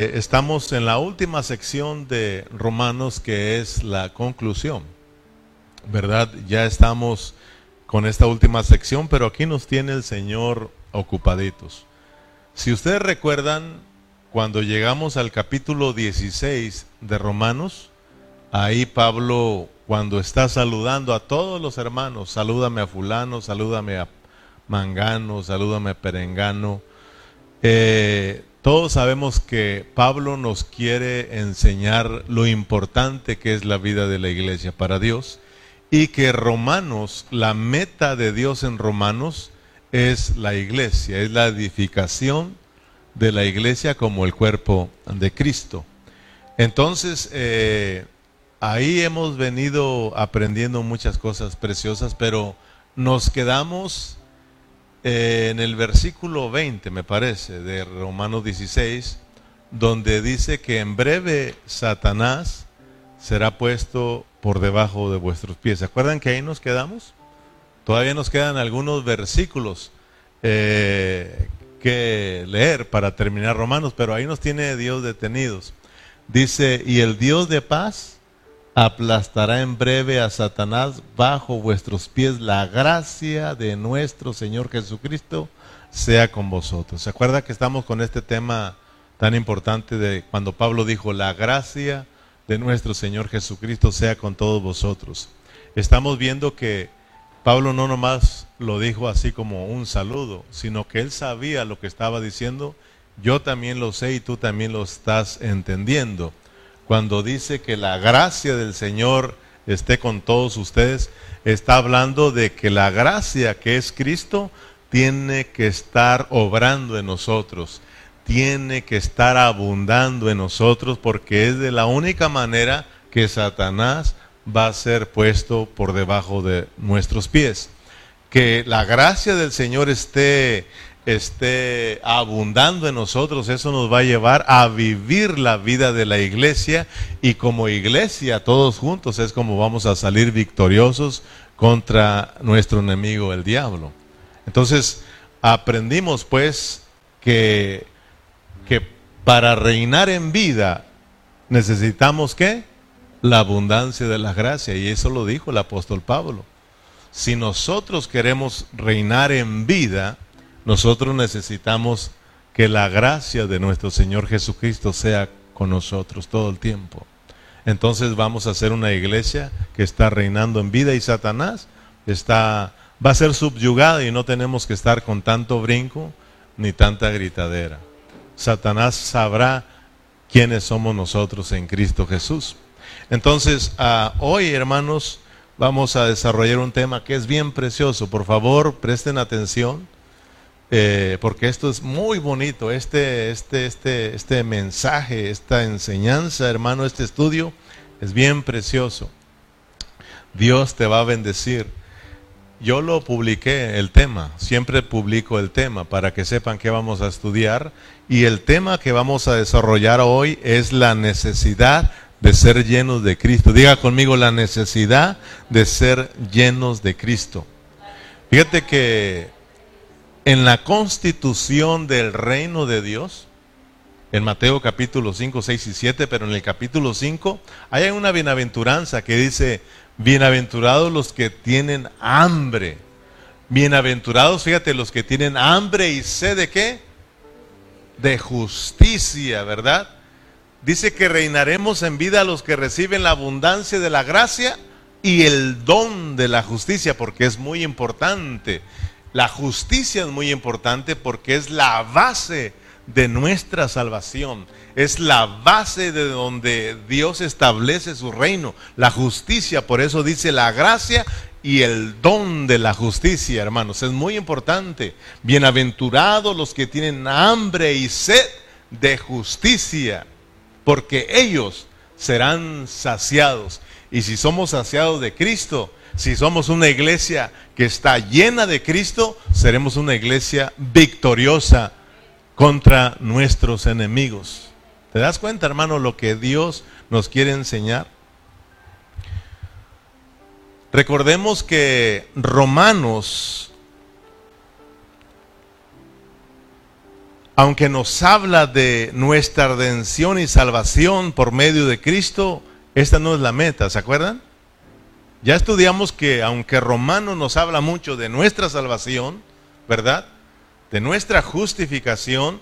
Eh, estamos en la última sección de Romanos que es la conclusión. ¿Verdad? Ya estamos con esta última sección, pero aquí nos tiene el Señor ocupaditos. Si ustedes recuerdan, cuando llegamos al capítulo 16 de Romanos, ahí Pablo, cuando está saludando a todos los hermanos, salúdame a fulano, salúdame a mangano, salúdame a perengano, eh, todos sabemos que Pablo nos quiere enseñar lo importante que es la vida de la iglesia para Dios y que Romanos, la meta de Dios en Romanos es la iglesia, es la edificación de la iglesia como el cuerpo de Cristo. Entonces, eh, ahí hemos venido aprendiendo muchas cosas preciosas, pero nos quedamos eh, en el versículo 20, me parece, de Romanos 16, donde dice que en breve Satanás será puesto por debajo de vuestros pies. ¿Se acuerdan que ahí nos quedamos? Todavía nos quedan algunos versículos eh, que leer para terminar Romanos, pero ahí nos tiene Dios detenidos. Dice, y el Dios de paz aplastará en breve a Satanás bajo vuestros pies. La gracia de nuestro Señor Jesucristo sea con vosotros. ¿Se acuerda que estamos con este tema tan importante de cuando Pablo dijo, la gracia de nuestro Señor Jesucristo sea con todos vosotros? Estamos viendo que Pablo no nomás lo dijo así como un saludo, sino que él sabía lo que estaba diciendo. Yo también lo sé y tú también lo estás entendiendo cuando dice que la gracia del Señor esté con todos ustedes, está hablando de que la gracia que es Cristo tiene que estar obrando en nosotros, tiene que estar abundando en nosotros, porque es de la única manera que Satanás va a ser puesto por debajo de nuestros pies. Que la gracia del Señor esté esté abundando en nosotros, eso nos va a llevar a vivir la vida de la iglesia y como iglesia todos juntos es como vamos a salir victoriosos contra nuestro enemigo el diablo. Entonces aprendimos pues que, que para reinar en vida necesitamos qué? La abundancia de la gracia y eso lo dijo el apóstol Pablo. Si nosotros queremos reinar en vida, nosotros necesitamos que la gracia de nuestro Señor Jesucristo sea con nosotros todo el tiempo. Entonces vamos a ser una iglesia que está reinando en vida y Satanás está va a ser subyugada y no tenemos que estar con tanto brinco ni tanta gritadera. Satanás sabrá quiénes somos nosotros en Cristo Jesús. Entonces, ah, hoy, hermanos, vamos a desarrollar un tema que es bien precioso. Por favor, presten atención eh, porque esto es muy bonito, este, este, este, este mensaje, esta enseñanza, hermano, este estudio es bien precioso. Dios te va a bendecir. Yo lo publiqué, el tema, siempre publico el tema para que sepan qué vamos a estudiar. Y el tema que vamos a desarrollar hoy es la necesidad de ser llenos de Cristo. Diga conmigo la necesidad de ser llenos de Cristo. Fíjate que en la constitución del reino de Dios, en Mateo capítulo 5, 6 y 7, pero en el capítulo 5 hay una bienaventuranza que dice, bienaventurados los que tienen hambre. Bienaventurados, fíjate, los que tienen hambre y sed de qué? De justicia, ¿verdad? Dice que reinaremos en vida a los que reciben la abundancia de la gracia y el don de la justicia, porque es muy importante. La justicia es muy importante porque es la base de nuestra salvación. Es la base de donde Dios establece su reino. La justicia, por eso dice la gracia y el don de la justicia, hermanos. Es muy importante. Bienaventurados los que tienen hambre y sed de justicia, porque ellos serán saciados. Y si somos saciados de Cristo, si somos una iglesia que está llena de Cristo, seremos una iglesia victoriosa contra nuestros enemigos. ¿Te das cuenta, hermano, lo que Dios nos quiere enseñar? Recordemos que Romanos aunque nos habla de nuestra redención y salvación por medio de Cristo, esta no es la meta, ¿se acuerdan? Ya estudiamos que aunque Romano nos habla mucho de nuestra salvación, ¿verdad? De nuestra justificación,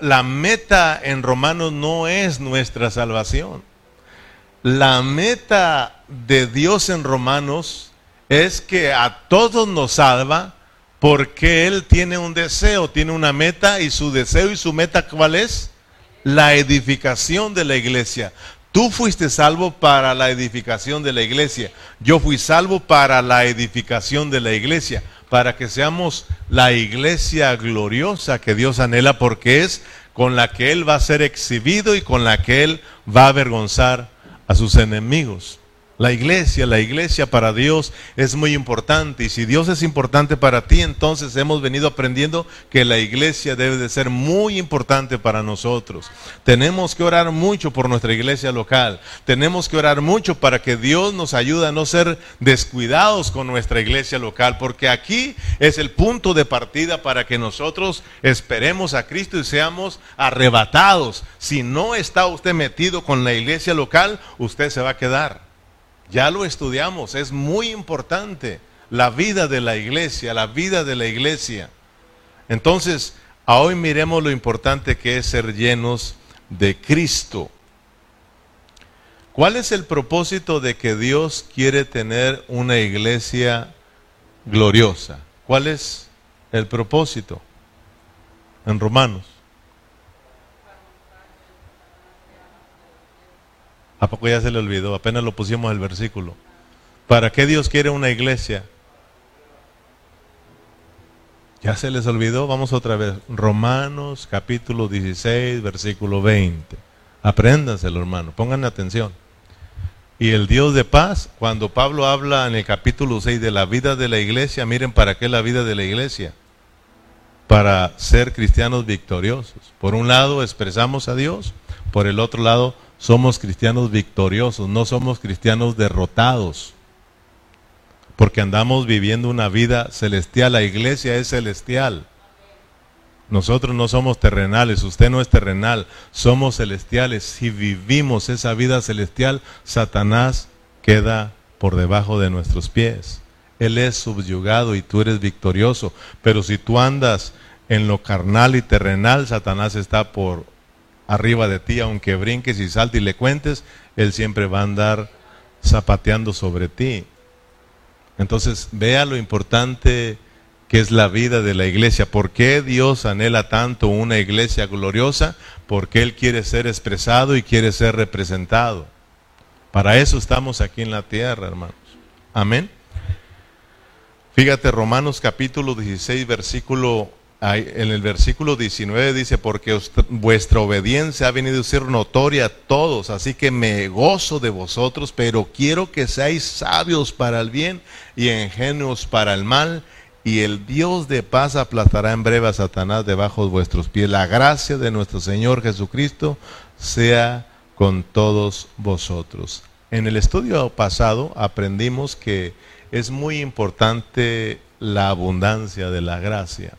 la meta en Romanos no es nuestra salvación. La meta de Dios en Romanos es que a todos nos salva porque Él tiene un deseo, tiene una meta y su deseo y su meta ¿cuál es? La edificación de la iglesia. Tú fuiste salvo para la edificación de la iglesia. Yo fui salvo para la edificación de la iglesia, para que seamos la iglesia gloriosa que Dios anhela, porque es con la que Él va a ser exhibido y con la que Él va a avergonzar a sus enemigos. La iglesia, la iglesia para Dios es muy importante y si Dios es importante para ti, entonces hemos venido aprendiendo que la iglesia debe de ser muy importante para nosotros. Tenemos que orar mucho por nuestra iglesia local. Tenemos que orar mucho para que Dios nos ayude a no ser descuidados con nuestra iglesia local, porque aquí es el punto de partida para que nosotros esperemos a Cristo y seamos arrebatados. Si no está usted metido con la iglesia local, usted se va a quedar. Ya lo estudiamos, es muy importante la vida de la iglesia, la vida de la iglesia. Entonces, hoy miremos lo importante que es ser llenos de Cristo. ¿Cuál es el propósito de que Dios quiere tener una iglesia gloriosa? ¿Cuál es el propósito? En Romanos. ¿A poco ya se le olvidó? Apenas lo pusimos el versículo. ¿Para qué Dios quiere una iglesia? ¿Ya se les olvidó? Vamos otra vez. Romanos capítulo 16, versículo 20. Apréndanselo, hermano. Pongan atención. Y el Dios de paz, cuando Pablo habla en el capítulo 6 de la vida de la iglesia, miren para qué la vida de la iglesia. Para ser cristianos victoriosos. Por un lado expresamos a Dios, por el otro lado somos cristianos victoriosos, no somos cristianos derrotados. Porque andamos viviendo una vida celestial, la iglesia es celestial. Nosotros no somos terrenales, usted no es terrenal, somos celestiales. Si vivimos esa vida celestial, Satanás queda por debajo de nuestros pies. Él es subyugado y tú eres victorioso. Pero si tú andas en lo carnal y terrenal, Satanás está por arriba de ti, aunque brinques y saltes y le cuentes, Él siempre va a andar zapateando sobre ti. Entonces, vea lo importante que es la vida de la iglesia. ¿Por qué Dios anhela tanto una iglesia gloriosa? Porque Él quiere ser expresado y quiere ser representado. Para eso estamos aquí en la tierra, hermanos. Amén. Fíjate, Romanos capítulo 16, versículo en el versículo 19 dice, porque vuestra obediencia ha venido a ser notoria a todos, así que me gozo de vosotros, pero quiero que seáis sabios para el bien y ingenuos para el mal, y el Dios de paz aplastará en breve a Satanás debajo de vuestros pies. La gracia de nuestro Señor Jesucristo sea con todos vosotros. En el estudio pasado aprendimos que es muy importante la abundancia de la gracia.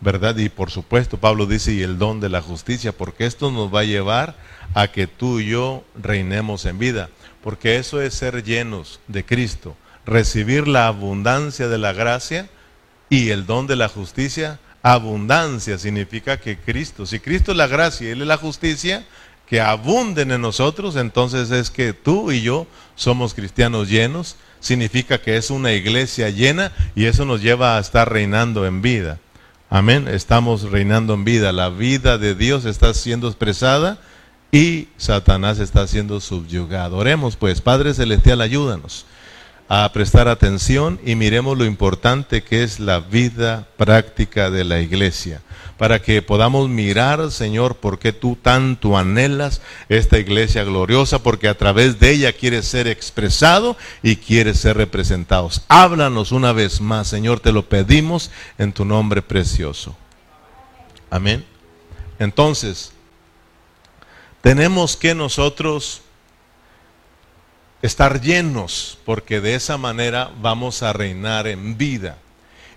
¿Verdad? Y por supuesto, Pablo dice, y el don de la justicia, porque esto nos va a llevar a que tú y yo reinemos en vida, porque eso es ser llenos de Cristo, recibir la abundancia de la gracia y el don de la justicia. Abundancia significa que Cristo, si Cristo es la gracia y Él es la justicia, que abunden en nosotros, entonces es que tú y yo somos cristianos llenos, significa que es una iglesia llena y eso nos lleva a estar reinando en vida. Amén. Estamos reinando en vida. La vida de Dios está siendo expresada y Satanás está siendo subyugado. Oremos pues, Padre Celestial, ayúdanos a prestar atención y miremos lo importante que es la vida práctica de la iglesia, para que podamos mirar, Señor, por qué tú tanto anhelas esta iglesia gloriosa, porque a través de ella quieres ser expresado y quieres ser representados. Háblanos una vez más, Señor, te lo pedimos en tu nombre precioso. Amén. Entonces, tenemos que nosotros estar llenos, porque de esa manera vamos a reinar en vida.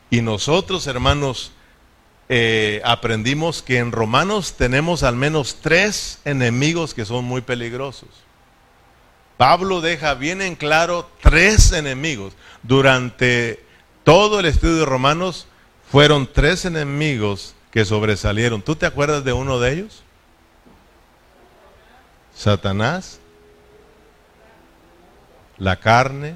Y nosotros, hermanos, eh, aprendimos que en Romanos tenemos al menos tres enemigos que son muy peligrosos. Pablo deja bien en claro tres enemigos. Durante todo el estudio de Romanos fueron tres enemigos que sobresalieron. ¿Tú te acuerdas de uno de ellos? Satanás, la carne.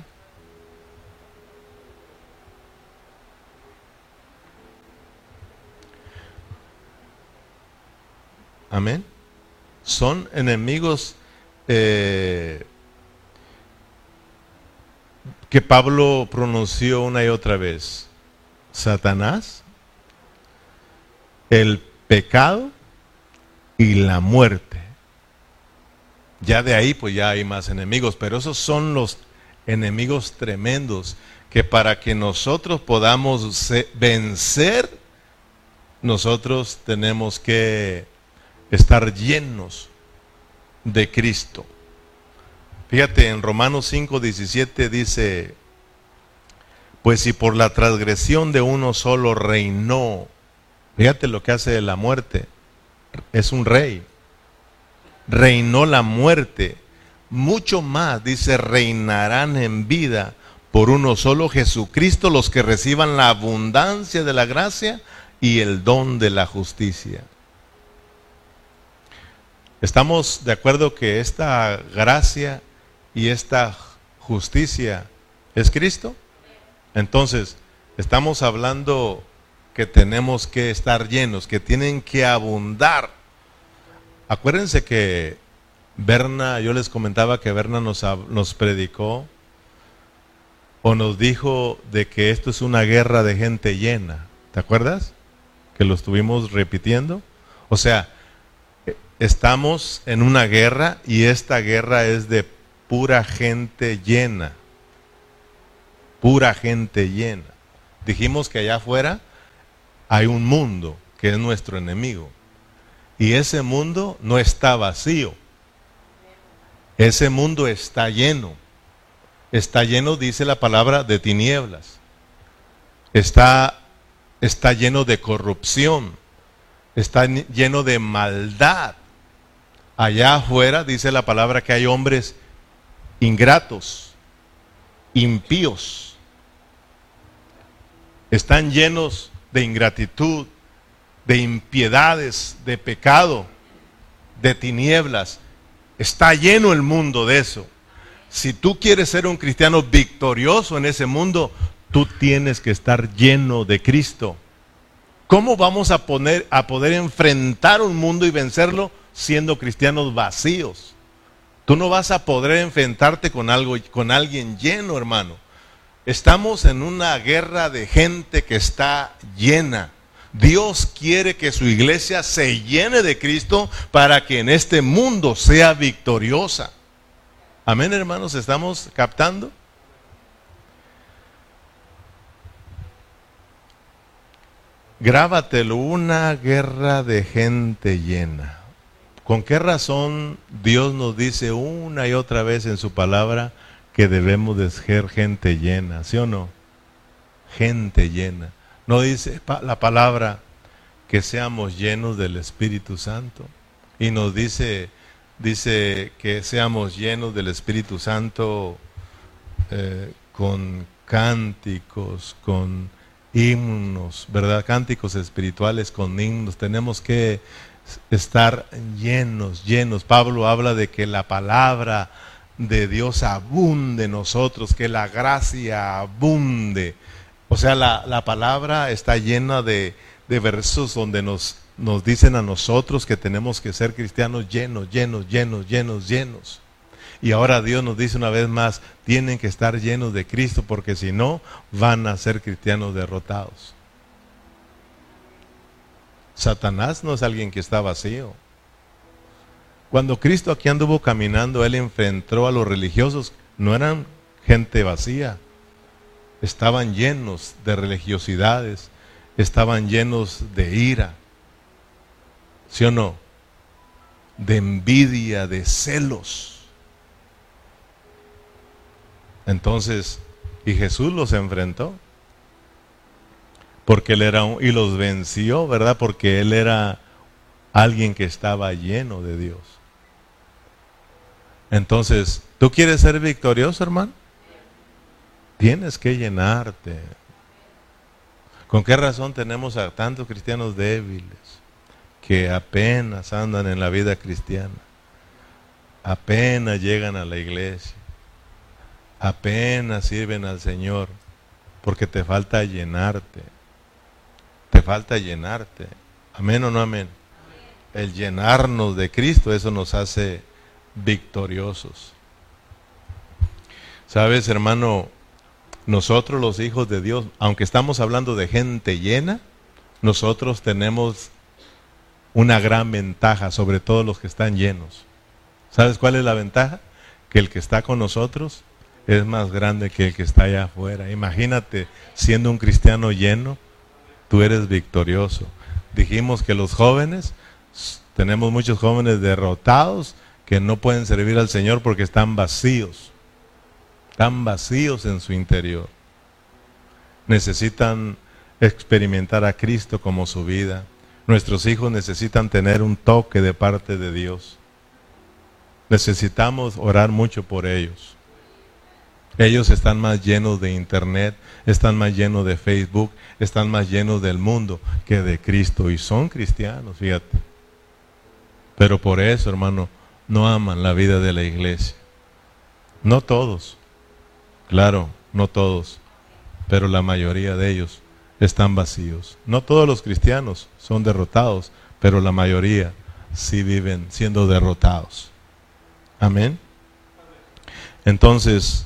Amén. Son enemigos eh, que Pablo pronunció una y otra vez. Satanás, el pecado y la muerte. Ya de ahí pues ya hay más enemigos, pero esos son los enemigos tremendos que para que nosotros podamos vencer, nosotros tenemos que estar llenos de Cristo. Fíjate, en Romanos 5, 17 dice, pues si por la transgresión de uno solo reinó, fíjate lo que hace la muerte, es un rey, reinó la muerte, mucho más, dice, reinarán en vida por uno solo Jesucristo los que reciban la abundancia de la gracia y el don de la justicia. ¿Estamos de acuerdo que esta gracia y esta justicia es Cristo? Entonces, estamos hablando que tenemos que estar llenos, que tienen que abundar. Acuérdense que Berna, yo les comentaba que Berna nos, nos predicó o nos dijo de que esto es una guerra de gente llena. ¿Te acuerdas? Que lo estuvimos repitiendo. O sea, estamos en una guerra y esta guerra es de pura gente llena. Pura gente llena. Dijimos que allá afuera hay un mundo que es nuestro enemigo. Y ese mundo no está vacío. Ese mundo está lleno. Está lleno, dice la palabra, de tinieblas. Está, está lleno de corrupción. Está lleno de maldad. Allá afuera dice la palabra que hay hombres ingratos, impíos, están llenos de ingratitud, de impiedades, de pecado, de tinieblas. Está lleno el mundo de eso. Si tú quieres ser un cristiano victorioso en ese mundo, tú tienes que estar lleno de Cristo. ¿Cómo vamos a, poner, a poder enfrentar un mundo y vencerlo siendo cristianos vacíos? Tú no vas a poder enfrentarte con algo con alguien lleno, hermano. Estamos en una guerra de gente que está llena. Dios quiere que su iglesia se llene de Cristo para que en este mundo sea victoriosa. Amén, hermanos, ¿estamos captando? Grábatelo, una guerra de gente llena. ¿Con qué razón Dios nos dice una y otra vez en su palabra que debemos de ser gente llena? ¿Sí o no? Gente llena. No dice la palabra que seamos llenos del Espíritu Santo. Y nos dice, dice que seamos llenos del Espíritu Santo eh, con cánticos, con himnos, ¿verdad? Cánticos espirituales con himnos. Tenemos que estar llenos, llenos. Pablo habla de que la palabra de Dios abunde en nosotros, que la gracia abunde. O sea, la, palabra está llena de, de versos donde nos, nos dicen a nosotros que tenemos que ser cristianos llenos, llenos, llenos, llenos, llenos. Y ahora Dios nos dice una vez más, tienen que estar llenos de Cristo porque si no, van a ser cristianos derrotados. Satanás no es alguien que está vacío. Cuando Cristo aquí anduvo caminando, Él enfrentó a los religiosos, no eran gente vacía, estaban llenos de religiosidades, estaban llenos de ira, ¿sí o no? De envidia, de celos. Entonces, y Jesús los enfrentó. porque él era un, y los venció, ¿verdad? Porque él era alguien que estaba lleno de Dios. Entonces, ¿tú quieres ser victorioso, hermano? Tienes que llenarte. ¿Con qué razón tenemos a tantos cristianos débiles que apenas andan en la vida cristiana? Apenas llegan a la iglesia. Apenas sirven al Señor. Porque te falta llenarte. Te falta llenarte. Amén o no amén. El llenarnos de Cristo, eso nos hace victoriosos. Sabes, hermano, nosotros los hijos de Dios, aunque estamos hablando de gente llena, nosotros tenemos una gran ventaja sobre todos los que están llenos. ¿Sabes cuál es la ventaja? Que el que está con nosotros es más grande que el que está allá afuera. Imagínate, siendo un cristiano lleno, tú eres victorioso. Dijimos que los jóvenes, tenemos muchos jóvenes derrotados que no pueden servir al Señor porque están vacíos. Están vacíos en su interior. Necesitan experimentar a Cristo como su vida. Nuestros hijos necesitan tener un toque de parte de Dios. Necesitamos orar mucho por ellos. Ellos están más llenos de internet, están más llenos de Facebook, están más llenos del mundo que de Cristo. Y son cristianos, fíjate. Pero por eso, hermano, no aman la vida de la iglesia. No todos, claro, no todos, pero la mayoría de ellos están vacíos. No todos los cristianos son derrotados, pero la mayoría sí viven siendo derrotados. Amén. Entonces,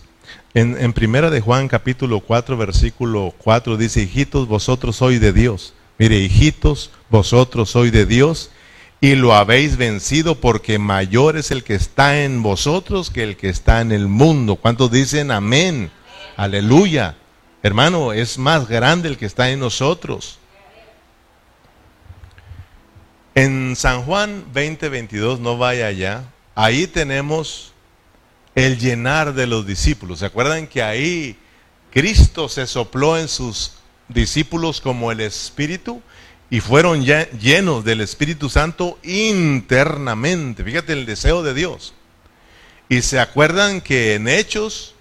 en, en, Primera de Juan capítulo 4 versículo 4 dice, hijitos, vosotros sois de Dios. Mire, hijitos, vosotros sois de Dios y lo habéis vencido porque mayor es el que está en vosotros que el que está en el mundo. ¿Cuántos dicen amén? Aleluya. Hermano, es más grande el que está en nosotros. En San Juan 20:22, no vaya allá, ahí tenemos el llenar de los discípulos. ¿Se acuerdan que ahí Cristo se sopló en sus discípulos como el Espíritu? Y fueron ya llenos del Espíritu Santo internamente. Fíjate el deseo de Dios. Y se acuerdan que en Hechos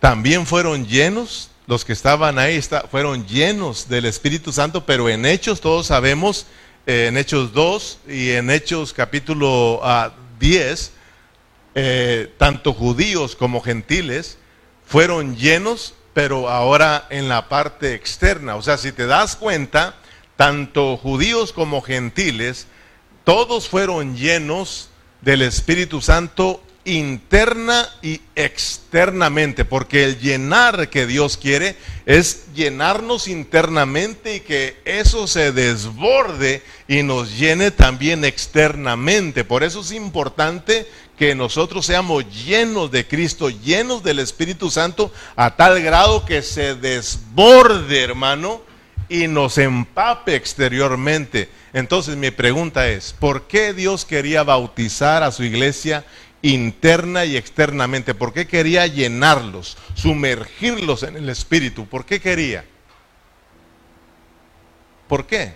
también fueron llenos, los que estaban ahí fueron llenos del Espíritu Santo, pero en Hechos todos sabemos, eh, en Hechos 2 y en Hechos capítulo 10, ah, eh, tanto judíos como gentiles, fueron llenos, pero ahora en la parte externa. O sea, si te das cuenta, tanto judíos como gentiles, todos fueron llenos del Espíritu Santo interna y externamente, porque el llenar que Dios quiere es llenarnos internamente y que eso se desborde y nos llene también externamente. Por eso es importante que nosotros seamos llenos de Cristo, llenos del Espíritu Santo, a tal grado que se desborde, hermano, y nos empape exteriormente. Entonces mi pregunta es, ¿por qué Dios quería bautizar a su iglesia interna y externamente? ¿Por qué quería llenarlos, sumergirlos en el Espíritu? ¿Por qué quería? ¿Por qué?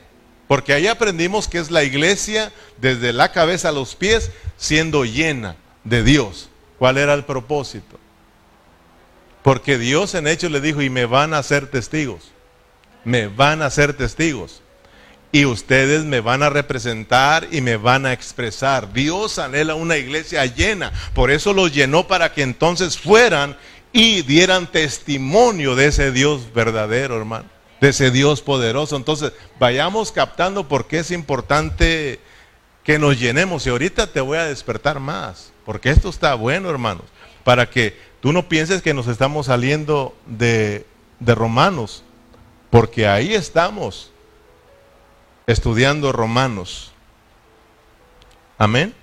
Porque ahí aprendimos que es la iglesia desde la cabeza a los pies siendo llena de Dios. ¿Cuál era el propósito? Porque Dios en hecho le dijo, y me van a hacer testigos. Me van a ser testigos. Y ustedes me van a representar y me van a expresar. Dios anhela una iglesia llena. Por eso los llenó para que entonces fueran y dieran testimonio de ese Dios verdadero, hermano de ese Dios poderoso. Entonces, vayamos captando por qué es importante que nos llenemos. Y ahorita te voy a despertar más, porque esto está bueno, hermanos, para que tú no pienses que nos estamos saliendo de, de Romanos, porque ahí estamos estudiando Romanos. Amén.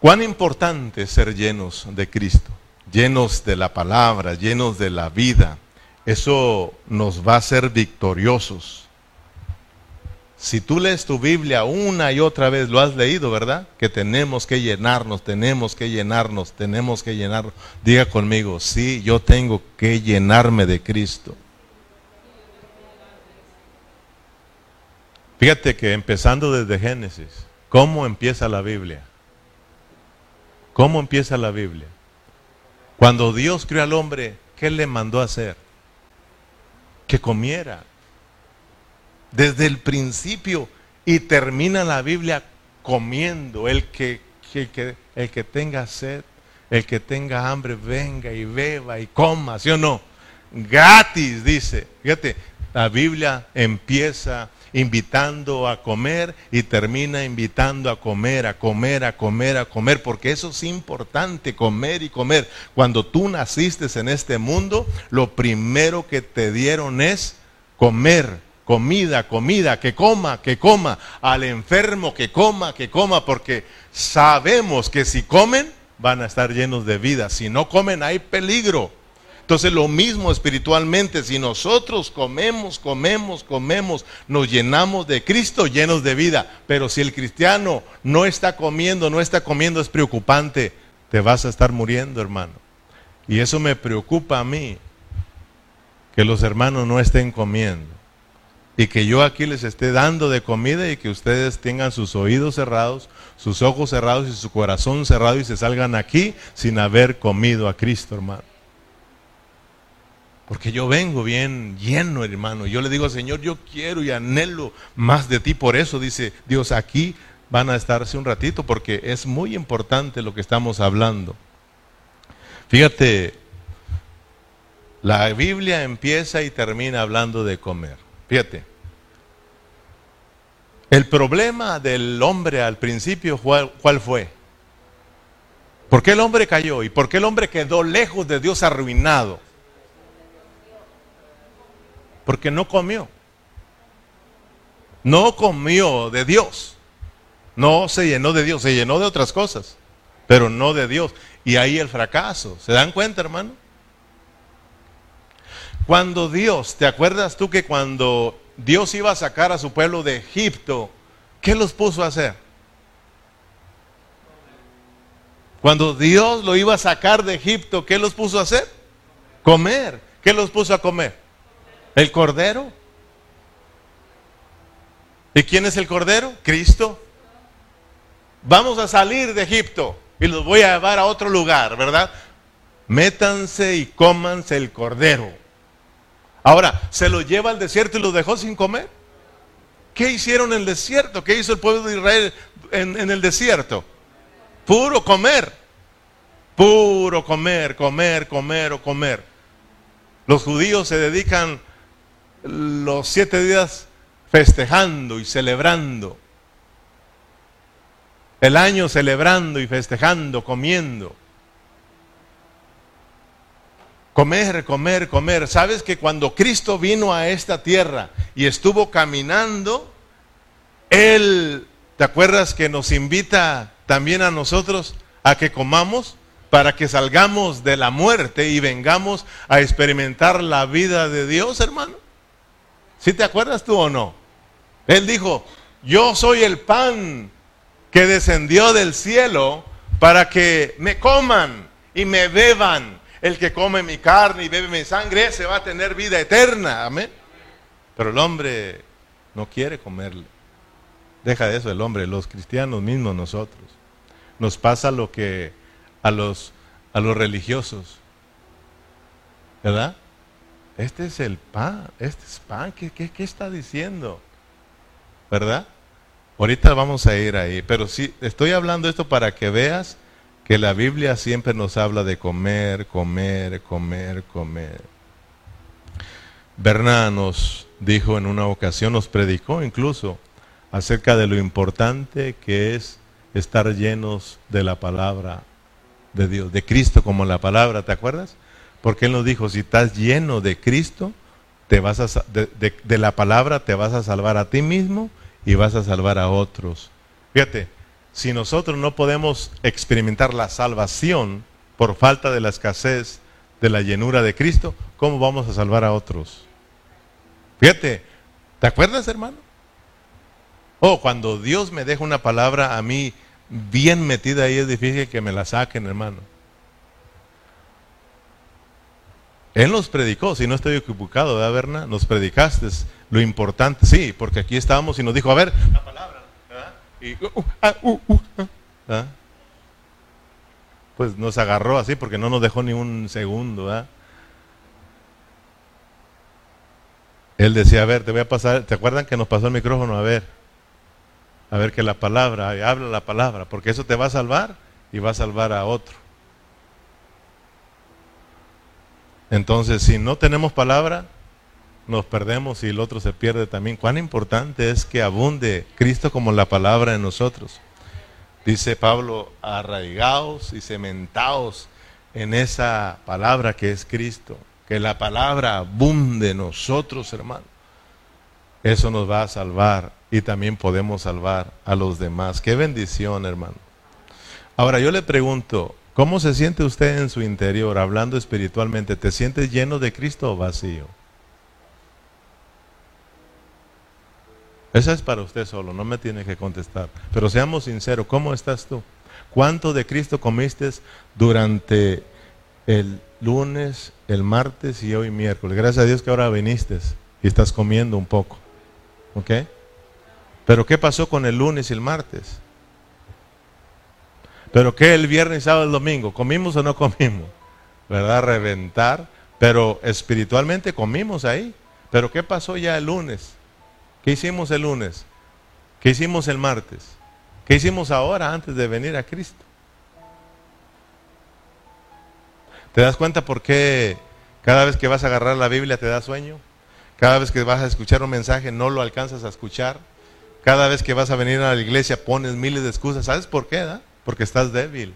Cuán importante es ser llenos de Cristo, llenos de la palabra, llenos de la vida eso nos va a hacer victoriosos. Si tú lees tu Biblia una y otra vez, lo has leído, ¿verdad? Que tenemos que llenarnos, tenemos que llenarnos, tenemos que llenarnos. Diga conmigo, sí, yo tengo que llenarme de Cristo. Fíjate que empezando desde Génesis, ¿cómo empieza la Biblia? ¿Cómo empieza la Biblia? Cuando Dios creó al hombre, ¿qué le mandó a hacer? Que comiera desde el principio y termina la Biblia comiendo. El que, el que tenga sed, el que tenga hambre, venga y beba y coma, ¿sí o no? Gratis, dice. Fíjate, la Biblia empieza invitando a comer y termina invitando a comer, a comer, a comer, a comer, porque eso es importante, comer y comer. Cuando tú naciste en este mundo, lo primero que te dieron es comer comida, comida, que coma, que coma, al enfermo que coma, que coma, porque sabemos que si comen van a estar llenos de vida, si no comen hay peligro. Entonces lo mismo espiritualmente, si nosotros comemos, comemos, comemos, nos llenamos de Cristo llenos de vida, pero si el cristiano no está comiendo, no está comiendo, es preocupante, te vas a estar muriendo, hermano. Y eso me preocupa a mí, que los hermanos no estén comiendo y que yo aquí les esté dando de comida y que ustedes tengan sus oídos cerrados, sus ojos cerrados y su corazón cerrado y se salgan aquí sin haber comido a Cristo, hermano. Porque yo vengo bien lleno, hermano. Yo le digo, Señor, yo quiero y anhelo más de ti. Por eso dice Dios, aquí van a estarse un ratito porque es muy importante lo que estamos hablando. Fíjate, la Biblia empieza y termina hablando de comer. Fíjate, el problema del hombre al principio, ¿cuál fue? ¿Por qué el hombre cayó? ¿Y por qué el hombre quedó lejos de Dios arruinado? Porque no comió. No comió de Dios. No se llenó de Dios, se llenó de otras cosas, pero no de Dios. Y ahí el fracaso. ¿Se dan cuenta, hermano? Cuando Dios, ¿te acuerdas tú que cuando Dios iba a sacar a su pueblo de Egipto, ¿qué los puso a hacer? Cuando Dios lo iba a sacar de Egipto, ¿qué los puso a hacer? Comer. ¿Qué los puso a comer? ¿El cordero? ¿Y quién es el cordero? Cristo. Vamos a salir de Egipto y los voy a llevar a otro lugar, ¿verdad? Métanse y cómanse el cordero. Ahora, ¿se lo lleva al desierto y lo dejó sin comer? ¿Qué hicieron en el desierto? ¿Qué hizo el pueblo de Israel en, el desierto? Puro comer. Puro comer, comer, comer o comer. Los judíos se dedican los siete días festejando y celebrando. El año celebrando y festejando, comiendo. Comer, comer, comer. ¿Sabes que cuando Cristo vino a esta tierra y estuvo caminando, Él, ¿te acuerdas que nos invita también a nosotros a que comamos? Para que salgamos de la muerte y vengamos a experimentar la vida de Dios, hermano. ¿Sí te acuerdas tú o no? Él dijo, yo soy el pan que descendió del cielo para que me coman y me beban el que come mi carne y bebe mi sangre, ese va a tener vida eterna. Amén. Pero el hombre no quiere comerle. Deja de eso el hombre, los cristianos mismos nosotros. Nos pasa lo que a los, a los religiosos. ¿Verdad? Este es el pan, este es pan. ¿Qué, qué, qué está diciendo? ¿Verdad? Ahorita vamos a ir ahí, pero sí, estoy hablando esto para que veas que la Biblia siempre nos habla de comer, comer, comer, comer. Bernard nos dijo en una ocasión, nos predicó incluso acerca de lo importante que es estar llenos de la palabra de Dios, de Cristo como la palabra, ¿te acuerdas? Porque Él nos dijo, si estás lleno de Cristo, te vas a, de, de la palabra te vas a salvar a ti mismo y vas a salvar a otros. Fíjate, si nosotros no podemos experimentar la salvación por falta de la escasez de la llenura de Cristo, ¿cómo vamos a salvar a otros? Fíjate, ¿te acuerdas, hermano? Oh, cuando Dios me deja una palabra a mí bien metida ahí es difícil que me la saquen, hermano. Él nos predicó, si no estoy equivocado, ¿verdad, Berna? Nos predicaste lo importante, sí, porque aquí estábamos y nos dijo, a ver, la palabra, ¿verdad? Y, uh, uh, ah, uh, ¿verdad? Pues nos agarró así porque no nos dejó ni un segundo, ¿verdad? Él decía, a ver, te voy a pasar, ¿te acuerdan que nos pasó el micrófono? A ver, a ver que la palabra, habla la palabra, porque eso te va a salvar y va a salvar a otro. Entonces, si no tenemos palabra, nos perdemos y el otro se pierde también. Cuán importante es que abunde Cristo como la palabra en nosotros. Dice Pablo, arraigados y cementados en esa palabra que es Cristo. Que la palabra abunde en nosotros, hermano. Eso nos va a salvar y también podemos salvar a los demás. Qué bendición, hermano. Ahora yo le pregunto, ¿Cómo se siente usted en su interior, hablando espiritualmente? ¿Te sientes lleno de Cristo o vacío? Esa es para usted solo, no me tiene que contestar. Pero seamos sinceros, ¿cómo estás tú? ¿Cuánto de Cristo comiste durante el lunes, el martes y hoy miércoles? Gracias a Dios que ahora viniste y estás comiendo un poco. ¿Ok? Pero ¿qué pasó con el lunes y el martes? Pero ¿qué el viernes, sábado y domingo? ¿Comimos o no comimos? ¿Verdad? Reventar. Pero espiritualmente comimos ahí. Pero ¿qué pasó ya el lunes? ¿Qué hicimos el lunes? ¿Qué hicimos el martes? ¿Qué hicimos ahora antes de venir a Cristo? ¿Te das cuenta por qué cada vez que vas a agarrar la Biblia te da sueño? Cada vez que vas a escuchar un mensaje no lo alcanzas a escuchar. Cada vez que vas a venir a la iglesia pones miles de excusas. ¿Sabes por qué? Porque estás débil.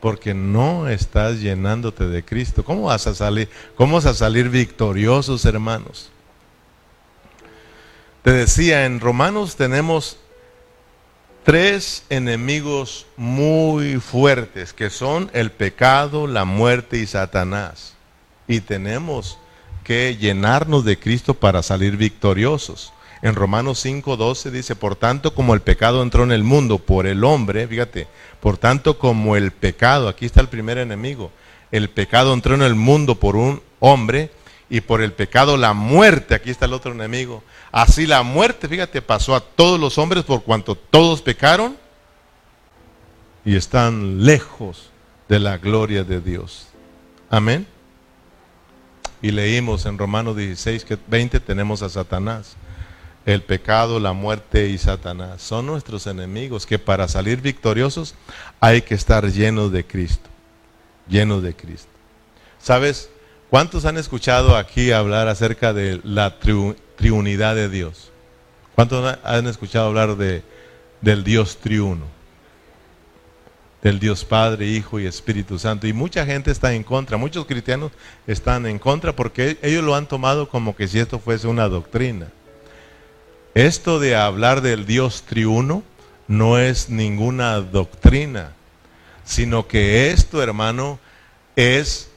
Porque no estás llenándote de Cristo. ¿Cómo vas a salir? ¿Cómo vas a salir victoriosos, hermanos? Te decía, en Romanos tenemos tres enemigos muy fuertes, que son el pecado, la muerte y Satanás. Y tenemos que llenarnos de Cristo para salir victoriosos. En Romanos 5:12 dice, por tanto como el pecado entró en el mundo por el hombre, fíjate, por tanto como el pecado, aquí está el primer enemigo, el pecado entró en el mundo por un hombre y por el pecado la muerte, aquí está el otro enemigo. Así la muerte, fíjate, pasó a todos los hombres por cuanto todos pecaron y están lejos de la gloria de Dios. Amén. Y leímos en Romanos 16 que 20 tenemos a Satanás el pecado, la muerte y Satanás. Son nuestros enemigos que para salir victoriosos hay que estar llenos de Cristo. Llenos de Cristo. ¿Sabes? ¿Cuántos han escuchado aquí hablar acerca de la triunidad de Dios? ¿Cuántos han escuchado hablar de, del Dios triuno? Del Dios Padre, Hijo y Espíritu Santo. Y mucha gente está en contra, muchos cristianos están en contra porque ellos lo han tomado como que si esto fuese una doctrina. Esto de hablar del Dios triuno no es ninguna doctrina, sino que esto, hermano, es,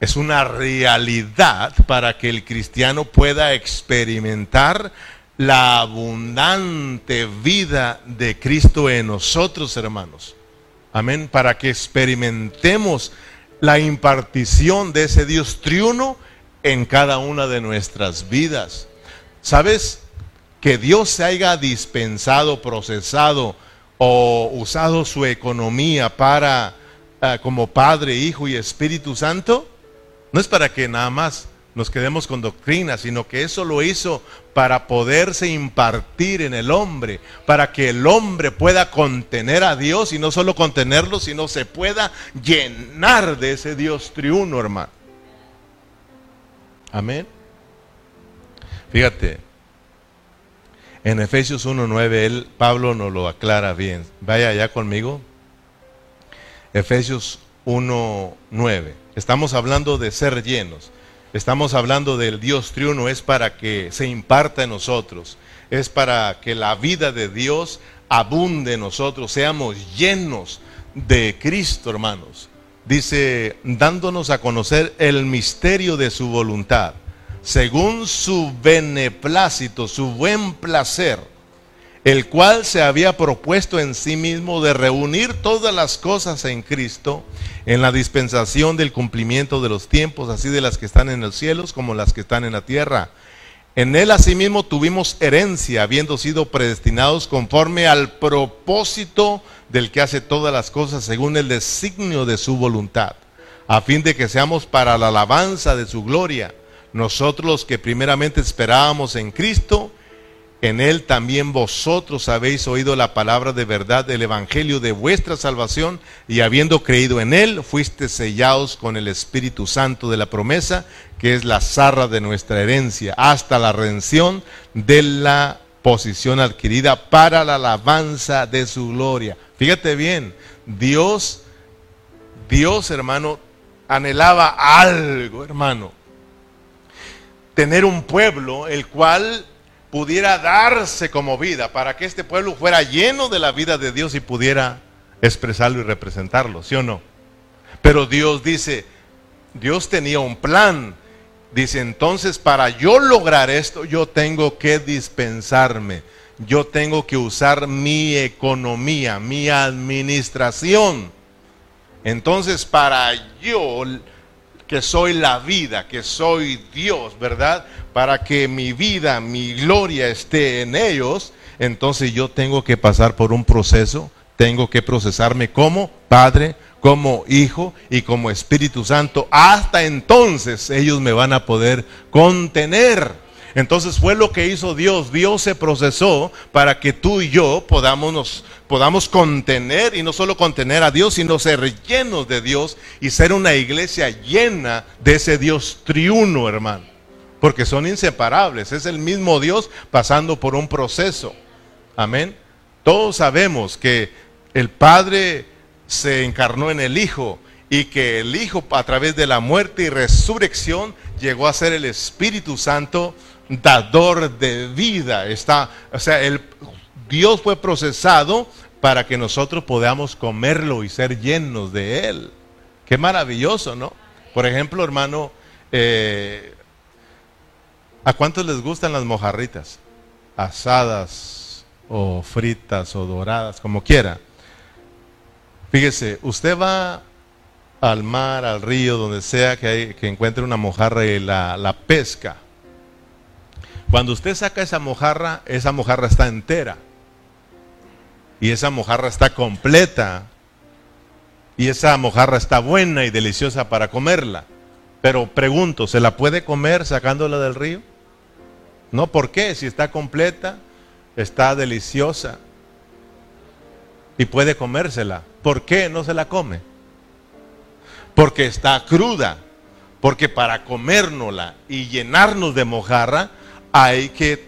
es una realidad para que el cristiano pueda experimentar la abundante vida de Cristo en nosotros, hermanos. Amén. Para que experimentemos la impartición de ese Dios triuno en cada una de nuestras vidas. ¿Sabes? Que Dios se haya dispensado, procesado o usado su economía para eh, como Padre, Hijo y Espíritu Santo, no es para que nada más nos quedemos con doctrina, sino que eso lo hizo para poderse impartir en el hombre, para que el hombre pueda contener a Dios y no solo contenerlo, sino se pueda llenar de ese Dios triuno, hermano. Amén. Fíjate, en Efesios 1.9, él, Pablo nos lo aclara bien. Vaya allá conmigo. Efesios 1.9. Estamos hablando de ser llenos. Estamos hablando del Dios triuno. Es para que se imparta en nosotros. Es para que la vida de Dios abunde en nosotros. Seamos llenos de Cristo, hermanos. Dice, dándonos a conocer el misterio de su voluntad según su beneplácito, su buen placer, el cual se había propuesto en sí mismo de reunir todas las cosas en Cristo, en la dispensación del cumplimiento de los tiempos, así de las que están en los cielos como las que están en la tierra. En él asimismo tuvimos herencia, habiendo sido predestinados conforme al propósito del que hace todas las cosas según el designio de su voluntad, a fin de que seamos para la alabanza de su gloria, nosotros los que primeramente esperábamos en Cristo, en él también vosotros habéis oído la palabra de verdad del evangelio de vuestra salvación y habiendo creído en él, fuiste sellados con el Espíritu Santo de la promesa, que es la zarra de nuestra herencia, hasta la redención de la posición adquirida para la alabanza de su gloria. Fíjate bien, Dios, Dios hermano, anhelaba algo, hermano. Tener un pueblo el cual pudiera darse como vida, para que este pueblo fuera lleno de la vida de Dios y pudiera expresarlo y representarlo, ¿sí o no? Pero Dios dice, Dios tenía un plan. Dice, entonces para yo lograr esto, yo tengo que dispensarme. Yo tengo que usar mi economía, mi administración. Entonces para yo que soy la vida, que soy Dios, ¿verdad? Para que mi vida, mi gloria esté en ellos, entonces yo tengo que pasar por un proceso, tengo que procesarme como Padre, como Hijo y como Espíritu Santo. Hasta entonces ellos me van a poder contener. Entonces fue lo que hizo Dios. Dios se procesó para que tú y yo podamos, podamos contener, y no solo contener a Dios, sino ser llenos de Dios y ser una iglesia llena de ese Dios triuno, hermano. Porque son inseparables. Es el mismo Dios pasando por un proceso. Amén. Todos sabemos que el Padre se encarnó en el Hijo y que el Hijo a través de la muerte y resurrección llegó a ser el Espíritu Santo dador de vida. Está, o sea, el, Dios fue procesado para que nosotros podamos comerlo y ser llenos de Él. Qué maravilloso, ¿no? Por ejemplo, hermano, eh, ¿a cuántos les gustan las mojarritas? Asadas o fritas o doradas, como quiera. Fíjese, usted va al mar, al río, donde sea que, hay, que encuentre una mojarra y la, la pesca. Cuando usted saca esa mojarra, esa mojarra está entera. Y esa mojarra está completa. Y esa mojarra está buena y deliciosa para comerla. Pero pregunto, ¿se la puede comer sacándola del río? No, ¿por qué? Si está completa, está deliciosa y puede comérsela. ¿Por qué no se la come? Porque está cruda. Porque para comérnosla y llenarnos de mojarra, hay que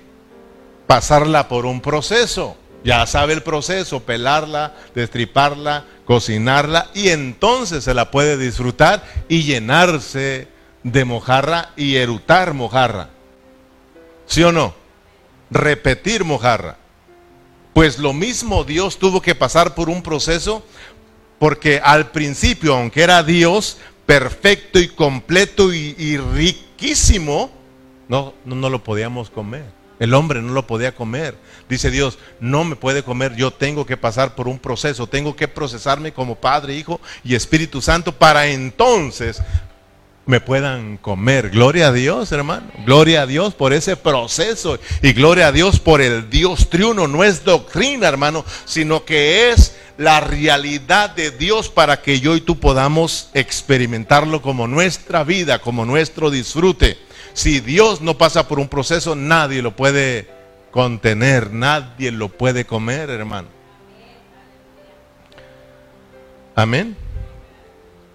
pasarla por un proceso. Ya sabe el proceso, pelarla, destriparla, cocinarla y entonces se la puede disfrutar y llenarse de mojarra y erutar mojarra. ¿Sí o no? Repetir mojarra. Pues lo mismo Dios tuvo que pasar por un proceso porque al principio, aunque era Dios perfecto y completo y, riquísimo, no, no, lo podíamos comer. El hombre no lo podía comer. Dice Dios, no me puede comer, yo tengo que pasar por un proceso, tengo que procesarme como Padre, Hijo y Espíritu Santo para entonces me puedan comer. Gloria a Dios, hermano. Gloria a Dios por ese proceso y gloria a Dios por el Dios triuno. No es doctrina, hermano, sino que es la realidad de Dios para que yo y tú podamos experimentarlo como nuestra vida, como nuestro disfrute. Si Dios no pasa por un proceso, nadie lo puede contener, nadie lo puede comer, hermano. Amén.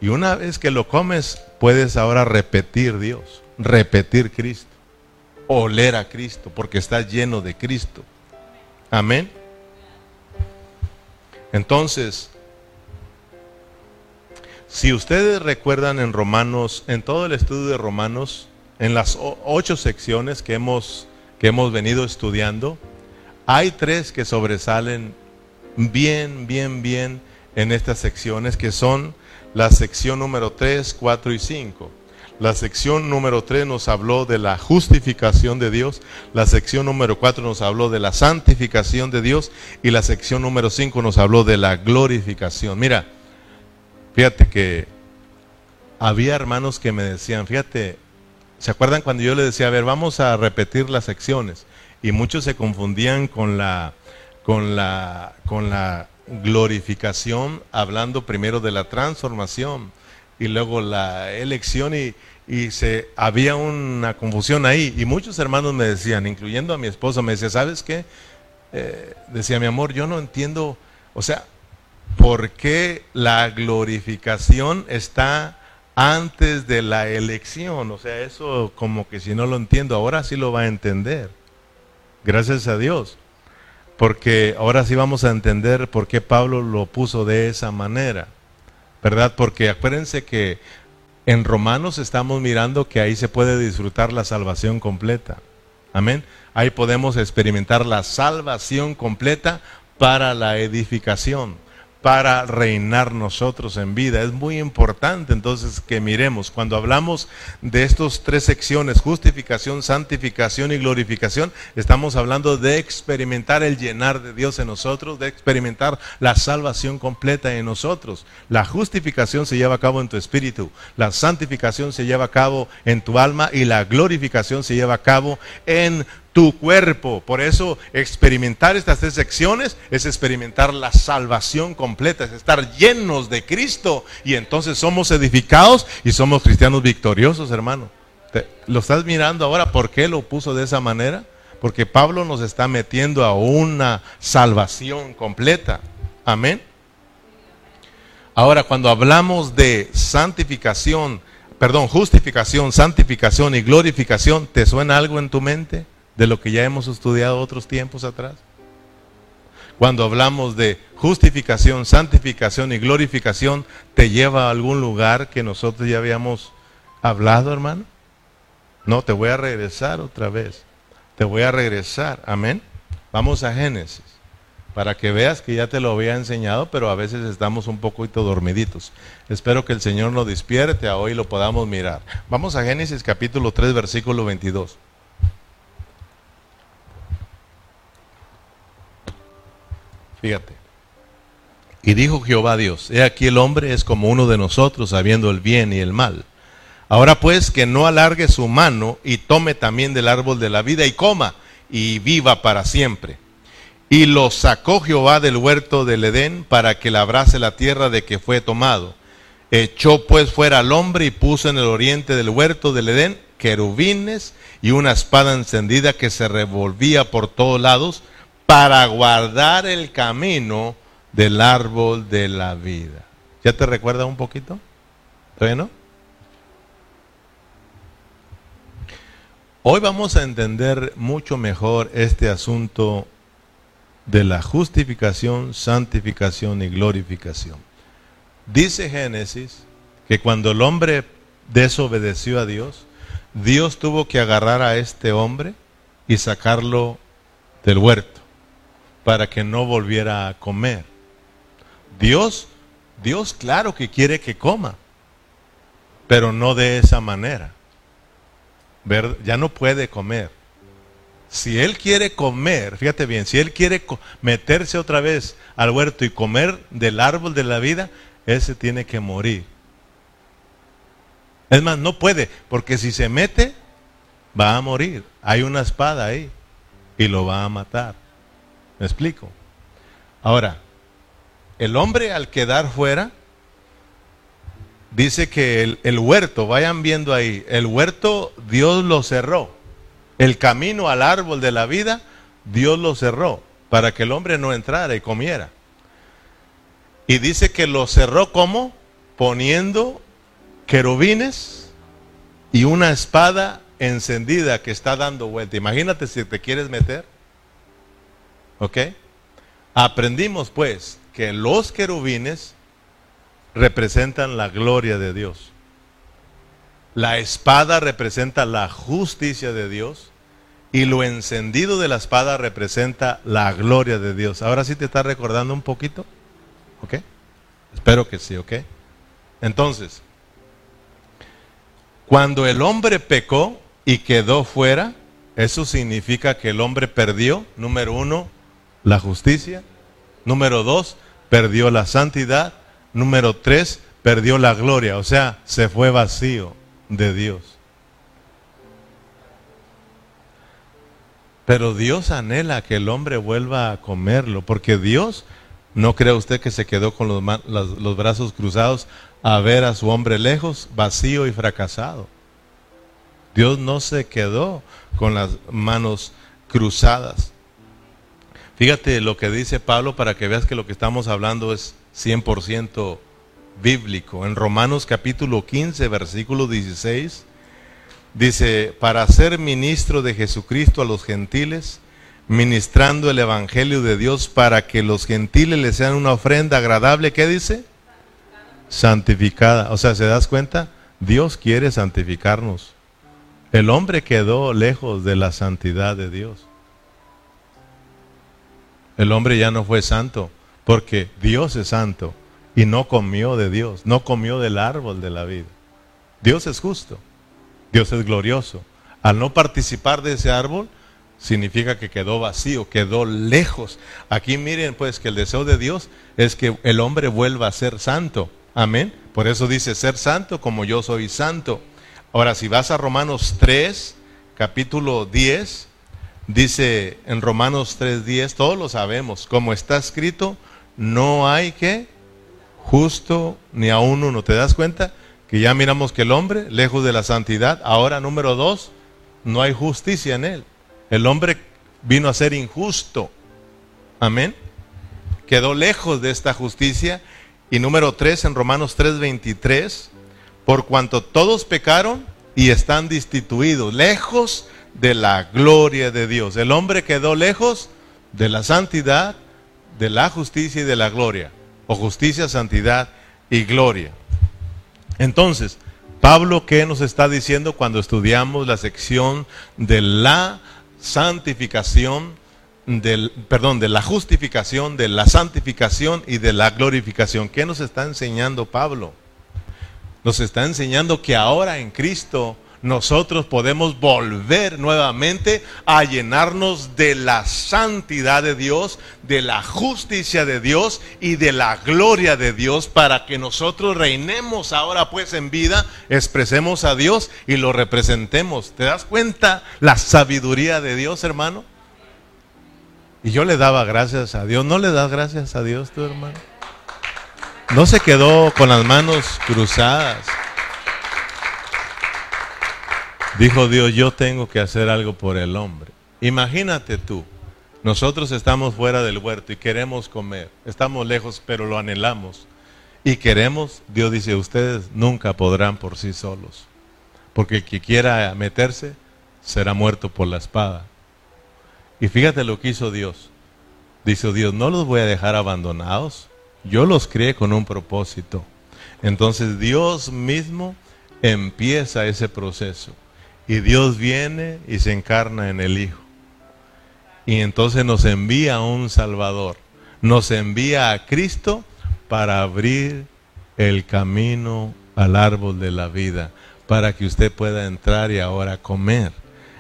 Y una vez que lo comes, puedes ahora repetir Dios, repetir Cristo, oler a Cristo, porque está lleno de Cristo. Amén. Entonces, si ustedes recuerdan en Romanos, en todo el estudio de Romanos, en las ocho secciones que hemos, que hemos venido estudiando, hay tres que sobresalen bien, bien, bien en estas secciones, que son la sección número 3, 4 y 5. La sección número 3 nos habló de la justificación de Dios. La sección número 4 nos habló de la santificación de Dios. Y la sección número 5 nos habló de la glorificación. Mira, fíjate que había hermanos que me decían, fíjate, ¿se acuerdan cuando yo les decía, a ver, vamos a repetir las secciones? Y muchos se confundían con la, con la, con la glorificación, hablando primero de la transformación y luego la elección y, se había una confusión ahí. Y muchos hermanos me decían, incluyendo a mi esposa, me decía, ¿sabes qué? Eh, decía mi amor, yo no entiendo, o sea, ¿por qué la glorificación está antes de la elección? O sea, eso como que si no lo entiendo, ahora sí lo va a entender. Gracias a Dios. Porque ahora sí vamos a entender por qué Pablo lo puso de esa manera. ¿verdad? Porque acuérdense que en Romanos estamos mirando que ahí se puede disfrutar la salvación completa. Amén. Ahí podemos experimentar la salvación completa para la edificación para reinar nosotros en vida. Es muy importante entonces que miremos, cuando hablamos de estas tres secciones, justificación, santificación y glorificación, estamos hablando de experimentar el llenar de Dios en nosotros, de experimentar la salvación completa en nosotros. La justificación se lleva a cabo en tu espíritu, la santificación se lleva a cabo en tu alma y la glorificación se lleva a cabo en tu cuerpo. Por eso experimentar estas tres secciones es experimentar la salvación completa, es estar llenos de Cristo y entonces somos edificados y somos cristianos victoriosos, hermano. ¿Lo estás mirando ahora? ¿Por qué lo puso de esa manera? Porque Pablo nos está metiendo a una salvación completa. Amén. Ahora, cuando hablamos de santificación, perdón, justificación, santificación y glorificación, ¿te suena algo en tu mente? De lo que ya hemos estudiado otros tiempos atrás. Cuando hablamos de justificación, santificación y glorificación, ¿te lleva a algún lugar que nosotros ya habíamos hablado, hermano? No, te voy a regresar otra vez. Te voy a regresar. Amén. Vamos a Génesis. Para que veas que ya te lo había enseñado, pero a veces estamos un poquito dormiditos. Espero que el Señor nos despierte a hoy lo podamos mirar. Vamos a Génesis capítulo 3, versículo 22. Fíjate. Y dijo Jehová Dios, he aquí el hombre es como uno de nosotros, sabiendo el bien y el mal. Ahora pues que no alargue su mano y tome también del árbol de la vida y coma y viva para siempre. Y lo sacó Jehová del huerto del Edén para que labrase la tierra de que fue tomado. Echó pues fuera al hombre y puso en el oriente del huerto del Edén querubines y una espada encendida que se revolvía por todos lados para guardar el camino del árbol de la vida. ¿Ya te recuerda un poquito? ¿Todavía Hoy vamos a entender mucho mejor este asunto de la justificación, santificación y glorificación. Dice Génesis que cuando el hombre desobedeció a Dios, Dios tuvo que agarrar a este hombre y sacarlo del huerto para que no volviera a comer. Dios, Dios claro que quiere que coma, pero no de esa manera. Ya no puede comer. Si él quiere comer, fíjate bien, si él quiere meterse otra vez al huerto y comer del árbol de la vida, ese tiene que morir. Es más, no puede, porque si se mete, va a morir. Hay una espada ahí y lo va a matar. ¿Me explico? Ahora, el hombre al quedar fuera, dice que el, huerto, vayan viendo ahí, el huerto Dios lo cerró. El camino al árbol de la vida, Dios lo cerró para que el hombre no entrara y comiera. Y dice que lo cerró como poniendo querubines y una espada encendida que está dando vuelta. Imagínate si te quieres meter ¿Ok? Aprendimos pues que los querubines representan la gloria de Dios. La espada representa la justicia de Dios y lo encendido de la espada representa la gloria de Dios. Ahora sí te está recordando un poquito. ¿Ok? Espero que sí, ¿ok? Entonces, Cuando el hombre pecó y quedó fuera, eso significa que el hombre perdió, número uno, la justicia, número dos, perdió la santidad, número tres, perdió la gloria, o sea, se fue vacío de Dios. Pero Dios anhela que el hombre vuelva a comerlo, porque Dios, no cree usted que se quedó con los, los, brazos cruzados a ver a su hombre lejos, vacío y fracasado. Dios no se quedó con las manos cruzadas. Fíjate lo que dice Pablo para que veas que lo que estamos hablando es 100% bíblico. En Romanos capítulo 15, versículo 16, dice, para ser ministro de Jesucristo a los gentiles, ministrando el Evangelio de Dios para que los gentiles le sean una ofrenda agradable, ¿qué dice? Santificada. O sea, ¿se das cuenta? Dios quiere santificarnos. El hombre quedó lejos de la santidad de Dios. El hombre ya no fue santo, porque Dios es santo y no comió de Dios, no comió del árbol de la vida. Dios es justo, Dios es glorioso. Al no participar de ese árbol, significa que quedó vacío, quedó lejos. Aquí miren pues que el deseo de Dios es que el hombre vuelva a ser santo. Amén. Por eso dice ser santo como yo soy santo. Ahora, si vas a Romanos 3, capítulo 10, dice en Romanos 3.10, todos lo sabemos, como está escrito, no hay que justo ni a uno. ¿te das cuenta? Que ya miramos que el hombre, lejos de la santidad, ahora número dos, no hay justicia en él. El hombre vino a ser injusto. Amén. Quedó lejos de esta justicia. Y número tres, en Romanos 3:23, por cuanto todos pecaron y están destituidos, lejos de la gloria de Dios. El hombre quedó lejos de la santidad, de la justicia y de la gloria o justicia, santidad y gloria. Entonces, Pablo, ¿qué nos está diciendo cuando estudiamos la sección de la santificación, del, perdón, de la justificación, de la santificación y de la glorificación? ¿Qué nos está enseñando Pablo? Nos está enseñando que ahora en Cristo nosotros podemos volver nuevamente a llenarnos de la santidad de Dios, de la justicia de Dios y de la gloria de Dios para que nosotros reinemos ahora pues en vida, expresemos a Dios y lo representemos. ¿Te das cuenta la sabiduría de Dios, hermano? Y yo le daba gracias a Dios. ¿No le das gracias a Dios tu hermano? No se quedó con las manos cruzadas. Dijo Dios, yo tengo que hacer algo por el hombre. Imagínate tú, nosotros estamos fuera del huerto y queremos comer. Estamos lejos, pero lo anhelamos. Y queremos, Dios dice, ustedes nunca podrán por sí solos. Porque el que quiera meterse será muerto por la espada. Y fíjate lo que hizo Dios. Dice Dios, no los voy a dejar abandonados. Yo los crié con un propósito. Entonces Dios mismo empieza ese proceso. Y Dios viene y se encarna en el Hijo. Y entonces nos envía un Salvador. Nos envía a Cristo para abrir el camino al árbol de la vida, para que usted pueda entrar y ahora comer.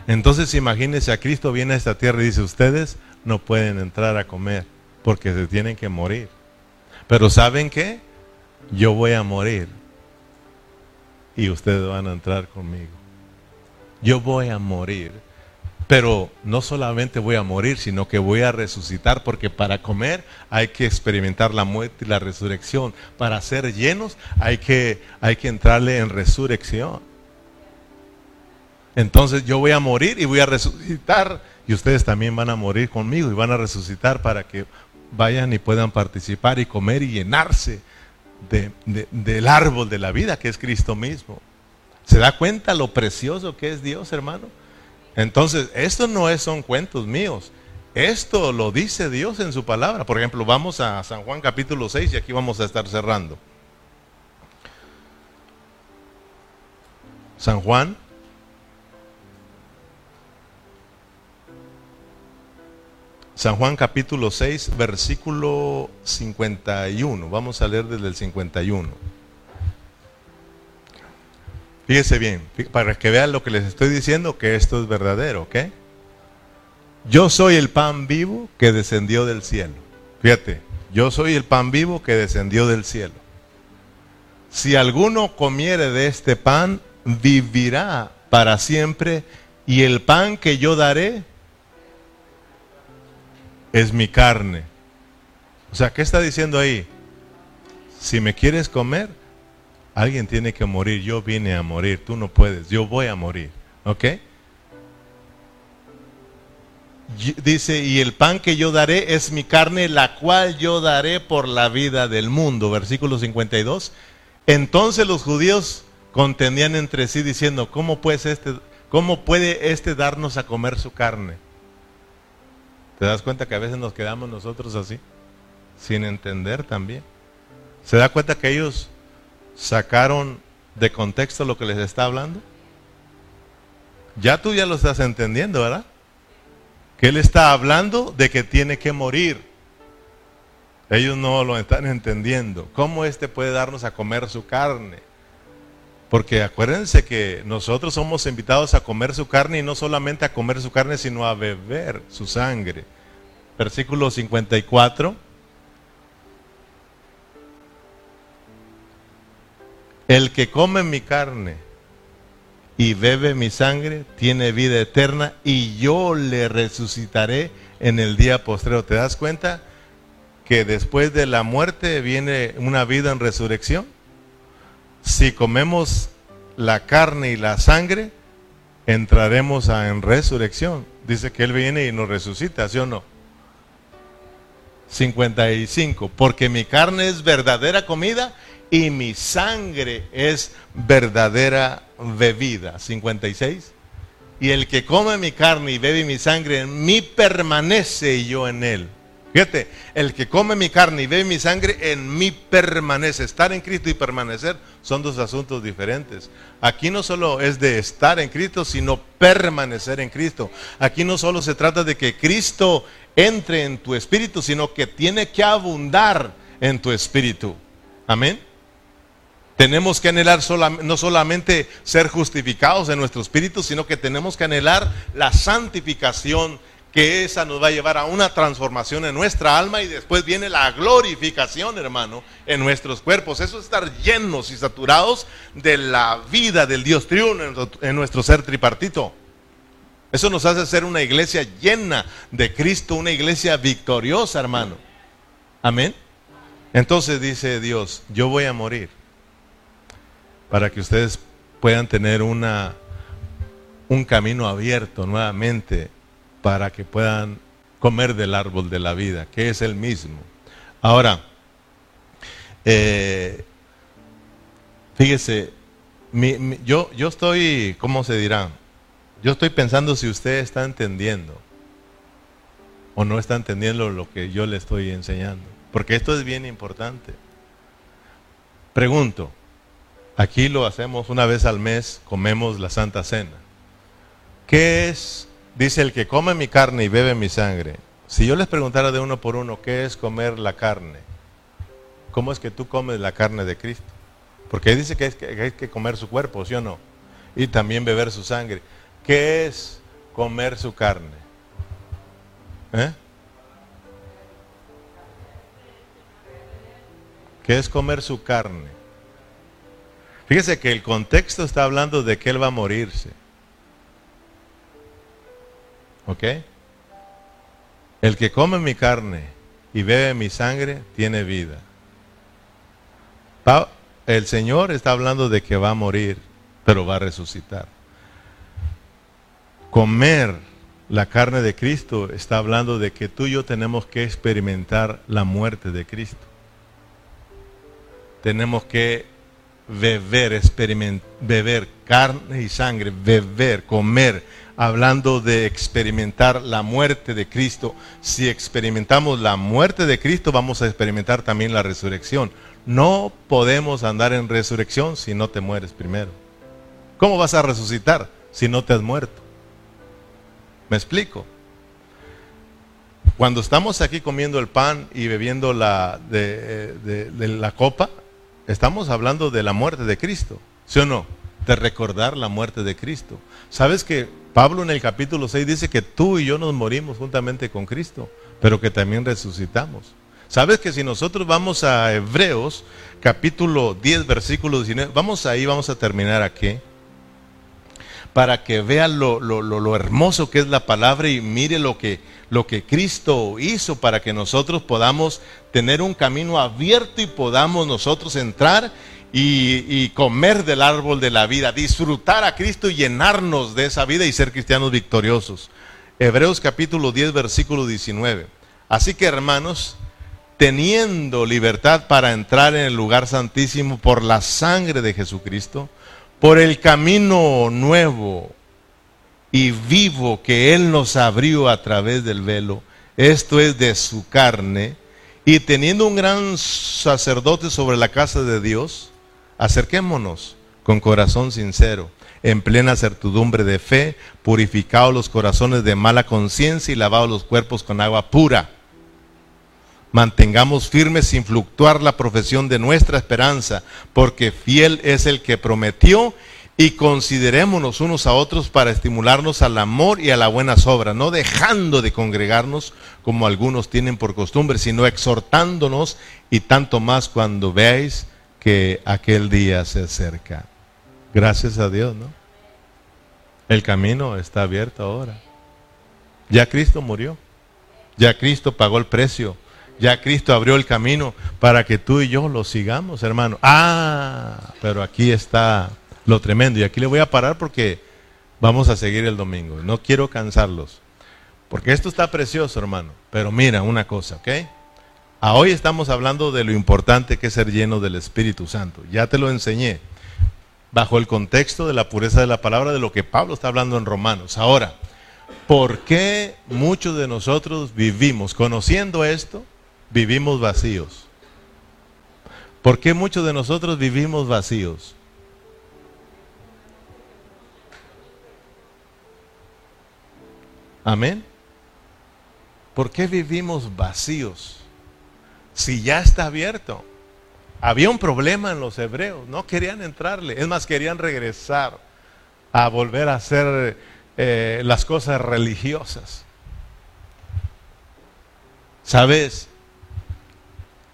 Entonces imagínese a Cristo viene a esta tierra y dice, ustedes no pueden entrar a comer porque se tienen que morir. Pero ¿saben qué? Yo voy a morir y ustedes van a entrar conmigo yo voy a morir. Pero no solamente voy a morir, sino que voy a resucitar, porque para comer hay que experimentar la muerte y la resurrección. Para ser llenos hay que, hay que entrarle en resurrección. Entonces yo voy a morir y voy a resucitar, y ustedes también van a morir conmigo y van a resucitar para que vayan y puedan participar y comer y llenarse del árbol de la vida que es Cristo mismo. ¿Se da cuenta lo precioso que es Dios, hermano? Entonces, esto no es, son cuentos míos. Esto lo dice Dios en su palabra. Por ejemplo, vamos a San Juan capítulo 6 y aquí vamos a estar cerrando. San Juan. San Juan capítulo 6, versículo 51. Vamos a leer desde el 51. Fíjese bien, para que vean lo que les estoy diciendo, que esto es verdadero, ¿ok? Yo soy el pan vivo que descendió del cielo. Fíjate, yo soy el pan vivo que descendió del cielo. Si alguno comiere de este pan, vivirá para siempre, y el pan que yo daré es mi carne. O sea, ¿qué está diciendo ahí? Si me quieres comer, alguien tiene que morir. Yo vine a morir, tú no puedes, yo voy a morir. ¿Ok? Dice, y el pan que yo daré es mi carne, la cual yo daré por la vida del mundo. Versículo 52. Entonces los judíos contendían entre sí diciendo, ¿cómo, pues este, ¿cómo puede este darnos a comer su carne? ¿Te das cuenta que a veces nos quedamos nosotros así? Sin entender también. ¿Se da cuenta que ellos sacaron de contexto lo que les está hablando? Ya tú ya lo estás entendiendo, ¿verdad? que él está hablando de que tiene que morir. Ellos no lo están entendiendo. ¿Cómo éste puede darnos a comer su carne? Porque acuérdense que nosotros somos invitados a comer su carne y no solamente a comer su carne, sino a beber su sangre. Versículo 54. El que come mi carne y bebe mi sangre, tiene vida eterna y yo le resucitaré en el día postrero. ¿Te das cuenta que después de la muerte viene una vida en resurrección? Si comemos la carne y la sangre, entraremos en resurrección. Dice que Él viene y nos resucita, ¿sí o no? 55. Porque mi carne es verdadera comida y mi sangre es verdadera bebida. 56. Y el que come mi carne y bebe mi sangre en mí permanece y yo en él. Fíjate, el que come mi carne y bebe mi sangre en mí permanece. Estar en Cristo y permanecer son dos asuntos diferentes. Aquí no solo es de estar en Cristo, sino permanecer en Cristo. Aquí no solo se trata de que Cristo entre en tu espíritu, sino que tiene que abundar en tu espíritu. Amén. Tenemos que anhelar no solamente ser justificados en nuestro espíritu, sino que tenemos que anhelar la santificación, que esa nos va a llevar a una transformación en nuestra alma y después viene la glorificación, hermano, en nuestros cuerpos. Eso es estar llenos y saturados de la vida del Dios triuno en nuestro ser tripartito. Eso nos hace ser una iglesia llena de Cristo, una iglesia victoriosa, hermano. Amén. Entonces dice Dios, yo voy a morir para que ustedes puedan tener una, un camino abierto nuevamente para que puedan comer del árbol de la vida, que es el mismo. Ahora, eh, fíjese, yo, yo estoy, ¿cómo se dirá? Yo estoy pensando si usted está entendiendo o no está entendiendo lo que yo le estoy enseñando, porque esto es bien importante. Pregunto, Aquí lo hacemos una vez al mes, comemos la Santa Cena. ¿Qué es? Dice el que come mi carne y bebe mi sangre. Si yo les preguntara de uno por uno, ¿qué es comer la carne? ¿Cómo es que tú comes la carne de Cristo? Porque dice que, hay que comer su cuerpo, ¿sí o no? Y también beber su sangre. ¿Qué es comer su carne? ¿Eh? ¿Qué es comer su carne? Fíjese que el contexto está hablando de que Él va a morirse. ¿Ok? El que come mi carne y bebe mi sangre tiene vida. El Señor está hablando de que va a morir, pero va a resucitar. Comer la carne de Cristo está hablando de que tú y yo tenemos que experimentar la muerte de Cristo. Tenemos que beber, experimentar, beber carne y sangre, beber, comer, hablando de experimentar la muerte de Cristo. Si experimentamos la muerte de Cristo, vamos a experimentar también la resurrección. No podemos andar en resurrección si no te mueres primero. ¿Cómo vas a resucitar si no te has muerto? ¿Me explico? Cuando estamos aquí comiendo el pan y bebiendo la, de la copa, Estamos hablando de la muerte de Cristo, ¿sí o no? de recordar la muerte de Cristo. ¿Sabes que Pablo en el capítulo 6 dice que tú y yo nos morimos juntamente con Cristo, pero que también resucitamos? ¿Sabes que si nosotros vamos a Hebreos capítulo 10 versículo 19, vamos ahí, vamos a terminar aquí, para que vean lo, lo, hermoso que es la palabra y mire lo que, lo que Cristo hizo para que nosotros podamos tener un camino abierto y podamos nosotros entrar y, comer del árbol de la vida, disfrutar a Cristo y llenarnos de esa vida y ser cristianos victoriosos. Hebreos capítulo 10, versículo 19. Así que hermanos, teniendo libertad para entrar en el lugar santísimo por la sangre de Jesucristo, por el camino nuevo y vivo que Él nos abrió a través del velo, esto es de su carne, y teniendo un gran sacerdote sobre la casa de Dios, Acerquémonos con corazón sincero, en plena certidumbre de fe, purificados los corazones de mala conciencia y lavados los cuerpos con agua pura. Mantengamos firmes sin fluctuar la profesión de nuestra esperanza, porque fiel es el que prometió y considerémonos unos a otros para estimularnos al amor y a la buena obra, no dejando de congregarnos como algunos tienen por costumbre, sino exhortándonos y tanto más cuando veáis que aquel día se acerca. Gracias a Dios, ¿no? El camino está abierto ahora. Ya Cristo murió. Ya Cristo pagó el precio. Ya Cristo abrió el camino para que tú y yo lo sigamos, hermano. Ah, pero aquí está lo tremendo. Y aquí le voy a parar porque vamos a seguir el domingo. No quiero cansarlos. Porque esto está precioso, hermano. Pero mira una cosa, ¿ok? A hoy estamos hablando de lo importante que es ser lleno del Espíritu Santo. Ya te lo enseñé bajo el contexto de la pureza de la palabra de lo que Pablo está hablando en Romanos. Ahora, ¿por qué muchos de nosotros vivimos, conociendo esto, vivimos vacíos? ¿Por qué muchos de nosotros vivimos vacíos? Amén. ¿Por qué vivimos vacíos? si ya está abierto? Había un problema en los hebreos, no querían entrarle, es más, querían regresar a volver a hacer eh, las cosas religiosas. ¿Sabes?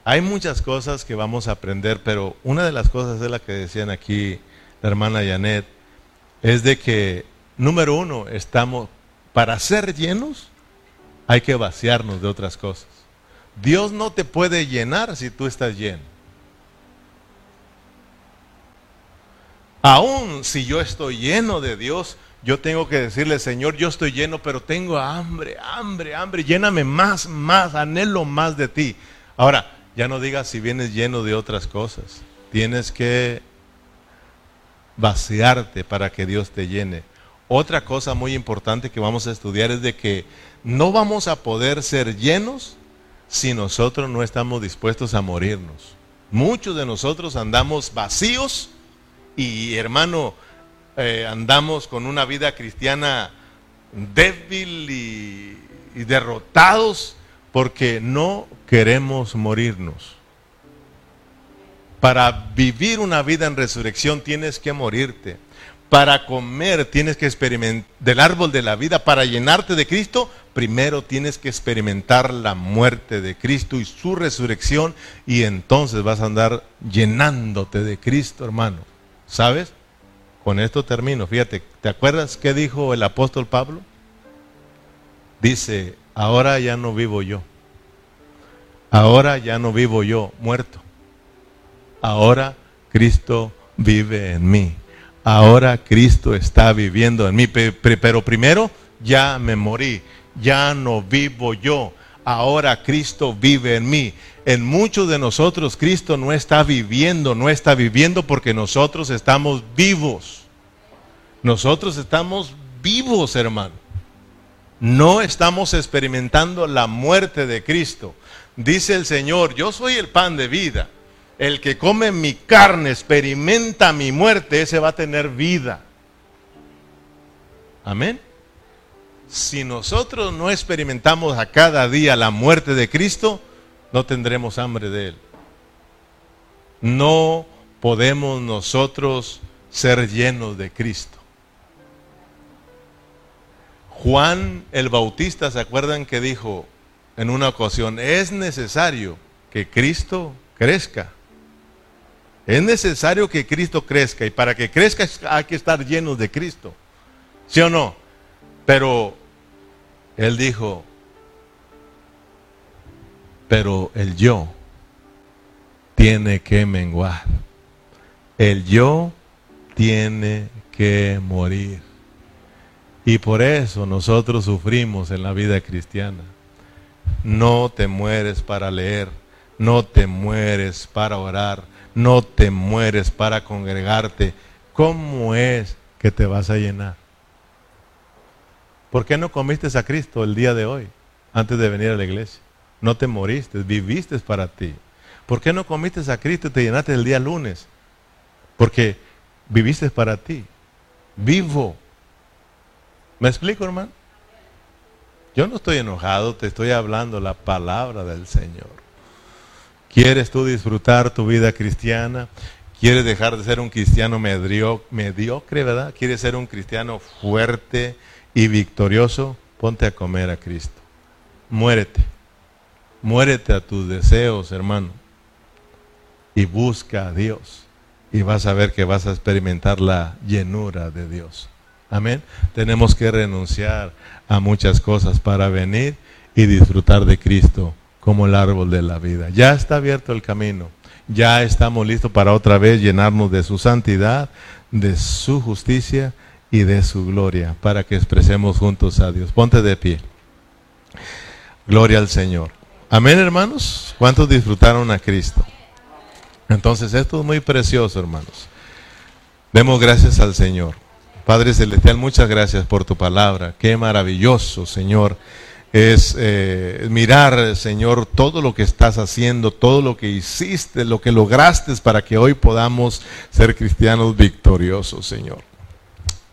Hay muchas cosas que vamos a aprender, pero una de las cosas es la que decían aquí la hermana Janet, es de que, número uno, estamos, para ser llenos, hay que vaciarnos de otras cosas. Dios no te puede llenar si tú estás lleno. Aún si yo estoy lleno de Dios, yo tengo que decirle, Señor, yo estoy lleno, pero tengo hambre, hambre, hambre, lléname más, más, anhelo más de ti. Ahora, ya no digas si vienes lleno de otras cosas. Tienes que vaciarte para que Dios te llene. Otra cosa muy importante que vamos a estudiar es de que no vamos a poder ser llenos si nosotros no estamos dispuestos a morirnos. Muchos de nosotros andamos vacíos y hermano, eh, andamos con una vida cristiana débil y, y derrotados porque no queremos morirnos. Para vivir una vida en resurrección tienes que morirte. Para comer tienes que experimentar del árbol de la vida. Para llenarte de Cristo primero tienes que experimentar la muerte de Cristo y su resurrección y entonces vas a andar llenándote de Cristo, hermano. ¿Sabes? Con esto termino. Fíjate, ¿te acuerdas qué dijo el apóstol Pablo? Dice, ahora ya no vivo yo. Ahora ya no vivo yo muerto. Ahora Cristo vive en mí. Ahora Cristo está viviendo en mí. Pero primero ya me morí ya no vivo yo, ahora Cristo vive en mí. En muchos de nosotros Cristo no está viviendo, no está viviendo porque nosotros estamos vivos. Nosotros estamos vivos, hermano. No estamos experimentando la muerte de Cristo. Dice el Señor, yo soy el pan de vida. El que come mi carne, experimenta mi muerte, ese va a tener vida. Amén si nosotros no experimentamos a cada día la muerte de Cristo, no tendremos hambre de Él. No podemos nosotros ser llenos de Cristo. Juan el Bautista, ¿se acuerdan que dijo en una ocasión, es necesario que Cristo crezca? Es necesario que Cristo crezca y para que crezca hay que estar llenos de Cristo. ¿Sí o no? Pero él dijo, pero el yo tiene que menguar. El yo tiene que morir. Y por eso nosotros sufrimos en la vida cristiana. No te mueres para leer, no te mueres para orar, no te mueres para congregarte. ¿Cómo es que te vas a llenar? ¿Por qué no comiste a Cristo el día de hoy, antes de venir a la iglesia? No te moriste, viviste para ti. ¿Por qué no comiste a Cristo y te llenaste el día lunes? Porque viviste para ti. Vivo. ¿Me explico, hermano? Yo no estoy enojado, te estoy hablando la palabra del Señor. ¿Quieres tú disfrutar tu vida cristiana? ¿Quieres dejar de ser un cristiano mediocre, verdad? ¿Quieres ser un cristiano fuerte y victorioso? Ponte a comer a Cristo. Muérete. Muérete a tus deseos, hermano. Y busca a Dios. Y vas a ver que vas a experimentar la llenura de Dios. Amén. Tenemos que renunciar a muchas cosas para venir y disfrutar de Cristo como el árbol de la vida. Ya está abierto el camino. Ya estamos listos para otra vez llenarnos de su santidad, de su justicia y de su gloria, para que expresemos juntos a Dios. Ponte de pie. Gloria al Señor. Amén, hermanos. ¿Cuántos disfrutaron a Cristo? Entonces, esto es muy precioso, hermanos. Demos gracias al Señor. Padre Celestial, muchas gracias por tu palabra. Qué maravilloso, Señor, es eh, mirar, Señor, todo lo que estás haciendo, todo lo que hiciste, lo que lograste para que hoy podamos ser cristianos victoriosos, Señor.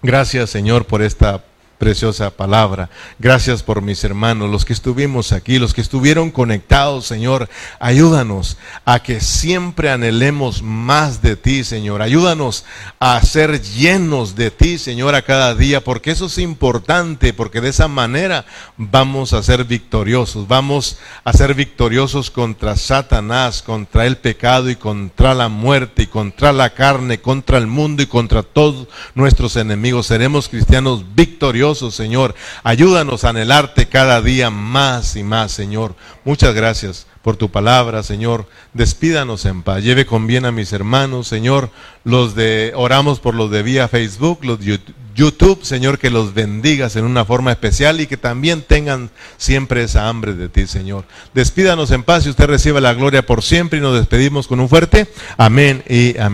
Gracias, Señor, por esta preciosa palabra. Gracias por mis hermanos, los que estuvimos aquí, los que estuvieron conectados, Señor. Ayúdanos a que siempre anhelemos más de ti, Señor. Ayúdanos a ser llenos de ti, Señor, a cada día, porque eso es importante, porque de esa manera vamos a ser victoriosos. Vamos a ser victoriosos contra Satanás, contra el pecado y contra la muerte y contra la carne, contra el mundo y contra todos nuestros enemigos. Seremos cristianos victoriosos Señor. Ayúdanos a anhelarte cada día más y más, Señor. Muchas gracias por tu palabra, Señor. Despídanos en paz. Lleve con bien a mis hermanos, Señor. Los de oramos por los de vía Facebook, los de YouTube, Señor, que los bendigas en una forma especial y que también tengan siempre esa hambre de ti, Señor. Despídanos en paz y usted reciba la gloria por siempre y nos despedimos con un fuerte amén y amén.